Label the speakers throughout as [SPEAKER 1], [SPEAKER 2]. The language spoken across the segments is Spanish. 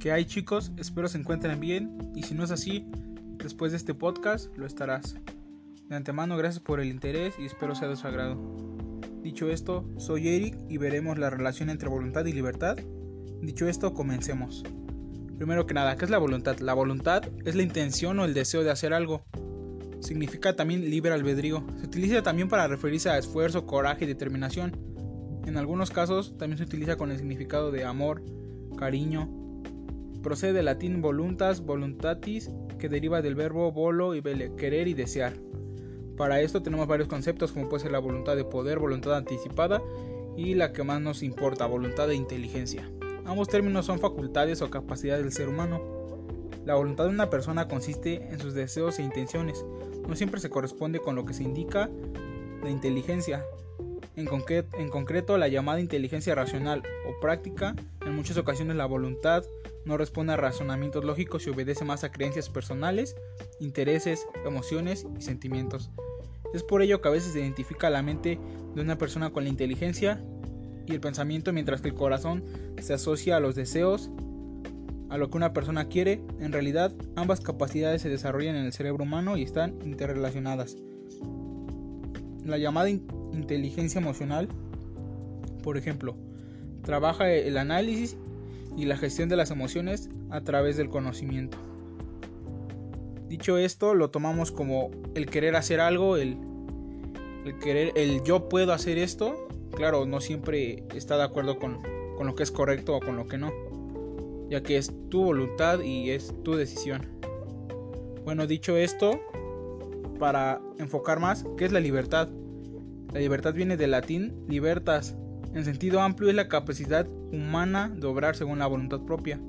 [SPEAKER 1] ¿Qué hay chicos? Espero se encuentren bien y si no es así, después de este podcast lo estarás. De antemano gracias por el interés y espero sea de su agrado. Dicho esto, soy Eric y veremos la relación entre voluntad y libertad. Dicho esto, comencemos. Primero que nada, ¿qué es la voluntad? La voluntad es la intención o el deseo de hacer algo. Significa también libre albedrío. Se utiliza también para referirse a esfuerzo, coraje y determinación. En algunos casos también se utiliza con el significado de amor, cariño, Procede del latín voluntas, voluntatis, que deriva del verbo volo y vele, querer y desear. Para esto tenemos varios conceptos como puede ser la voluntad de poder, voluntad anticipada y la que más nos importa, voluntad de inteligencia. Ambos términos son facultades o capacidades del ser humano. La voluntad de una persona consiste en sus deseos e intenciones. No siempre se corresponde con lo que se indica la inteligencia. En, concreto, la llamada inteligencia racional o práctica, en muchas ocasiones la voluntad no responde a razonamientos lógicos y obedece más a creencias personales, intereses, emociones y sentimientos. Es por ello que a veces se identifica la mente de una persona con la inteligencia y el pensamiento mientras que el corazón se asocia a los deseos, a lo que una persona quiere. En realidad, ambas capacidades se desarrollan en el cerebro humano y están interrelacionadas. La llamada inteligencia emocional, por ejemplo, trabaja el análisis y la gestión de las emociones a través del conocimiento. Dicho esto, lo tomamos como el querer hacer algo, el, querer, el yo puedo hacer esto. Claro, no siempre está de acuerdo con, con lo que es correcto o con lo que no, ya que es tu voluntad y es tu decisión. Bueno, dicho esto, para enfocar más, ¿qué es la libertad? La libertad viene del latín libertas, en sentido amplio es la capacidad humana de obrar según la voluntad propia.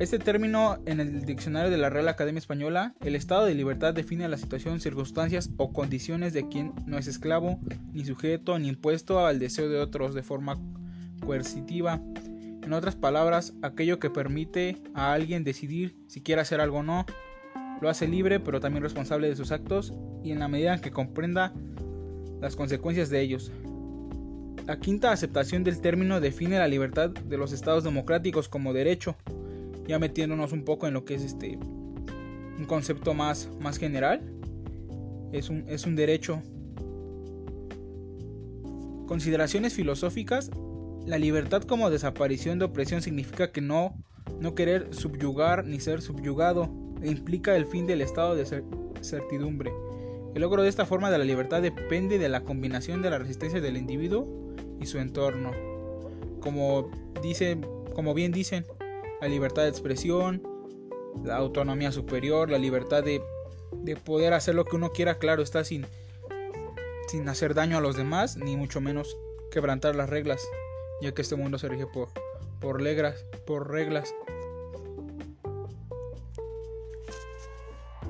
[SPEAKER 1] Este término en el diccionario de la Real Academia Española, el estado de libertad define la situación, circunstancias o condiciones de quien no es esclavo, ni sujeto, ni impuesto al deseo de otros de forma coercitiva. En otras palabras, aquello que permite a alguien decidir si quiere hacer algo o no, lo hace libre pero también responsable de sus actos y en la medida en que comprenda las consecuencias de ellos. La quinta aceptación del término define la libertad de los estados democráticos como derecho, ya metiéndonos un poco en lo que es este un concepto más, más general. Es un, es un derecho. Consideraciones filosóficas. La libertad como desaparición de opresión significa que no, no querer subyugar ni ser subyugado implica el fin del estado de certidumbre. El logro de esta forma de la libertad depende de la combinación de la resistencia del individuo y su entorno. Como, dice, como bien dicen, la libertad de expresión, la autonomía superior, la libertad de, de poder hacer lo que uno quiera, claro, está sin, sin hacer daño a los demás, ni mucho menos quebrantar las reglas, ya que este mundo se rige por, por, reglas, por reglas.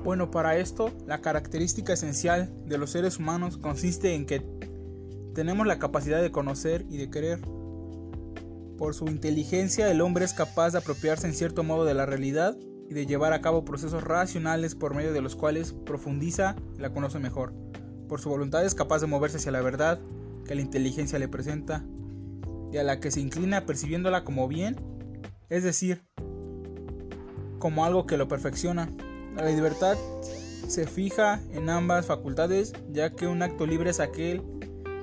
[SPEAKER 1] Bueno, para esto, la característica esencial de los seres humanos consiste en que tenemos la capacidad de conocer y de querer. Por su inteligencia el hombre es capaz de apropiarse en cierto modo de la realidad y de llevar a cabo procesos racionales por medio de los cuales profundiza y la conoce mejor. Por su voluntad es capaz de moverse hacia la verdad que la inteligencia le presenta y a la que se inclina percibiéndola como bien, es decir, como algo que lo perfecciona. La libertad se fija en ambas facultades, ya que un acto libre es aquel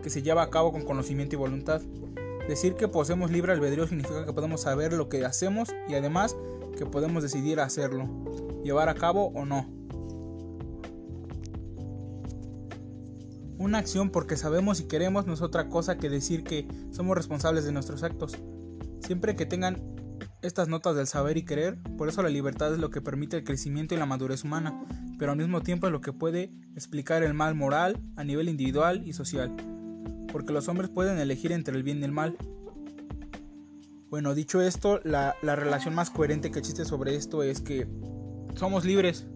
[SPEAKER 1] que se lleva a cabo con conocimiento y voluntad. Decir que poseemos libre albedrío significa que podemos saber lo que hacemos y además que podemos decidir hacerlo, llevar a cabo o no. Una acción porque sabemos y queremos no es otra cosa que decir que somos responsables de nuestros actos. Siempre que tengan estas notas del saber y querer, por eso la libertad es lo que permite el crecimiento y la madurez humana, pero al mismo tiempo es lo que puede explicar el mal moral a nivel individual y social porque los hombres pueden elegir entre el bien y el mal. Bueno, dicho esto, la, relación más coherente que existe sobre esto es que somos libres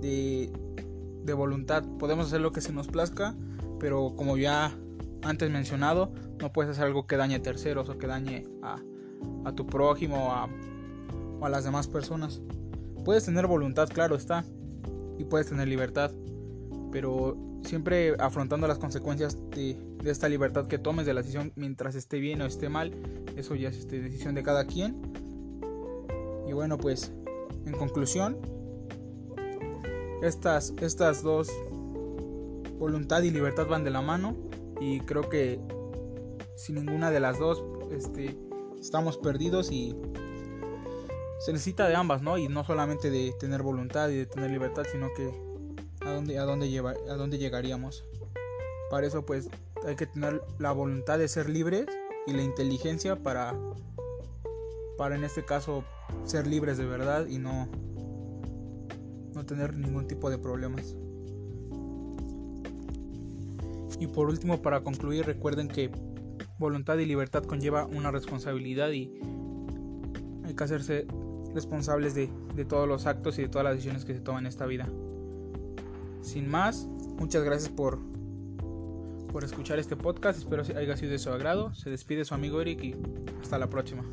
[SPEAKER 1] de, voluntad, podemos hacer lo que se nos plazca, pero como ya antes mencionado, no puedes hacer algo que dañe a terceros o que dañe a, tu prójimo o a las demás personas. Puedes tener voluntad, claro está, y puedes tener libertad, pero siempre afrontando las consecuencias de, esta libertad que tomes de la decisión mientras esté bien o esté mal, eso ya es este, decisión de cada quien, Y bueno, pues en conclusión, estas, estas dos, voluntad y libertad van de la mano y creo que sin ninguna de las dos este, estamos perdidos y se necesita de ambas, ¿no? Y no solamente de tener voluntad y de tener libertad, sino que a dónde, a dónde, lleva, a dónde llegaríamos. Para eso pues hay que tener la voluntad de ser libres y la inteligencia para, para en este caso ser libres de verdad y no, no tener ningún tipo de problemas. Y por último, para concluir, recuerden que voluntad y libertad conlleva una responsabilidad y hay que hacerse responsables de, todos los actos y de todas las decisiones que se toman en esta vida. Sin más, muchas gracias por, por escuchar este podcast. Espero que haya sido de su agrado. Se despide su amigo Eric y hasta la próxima.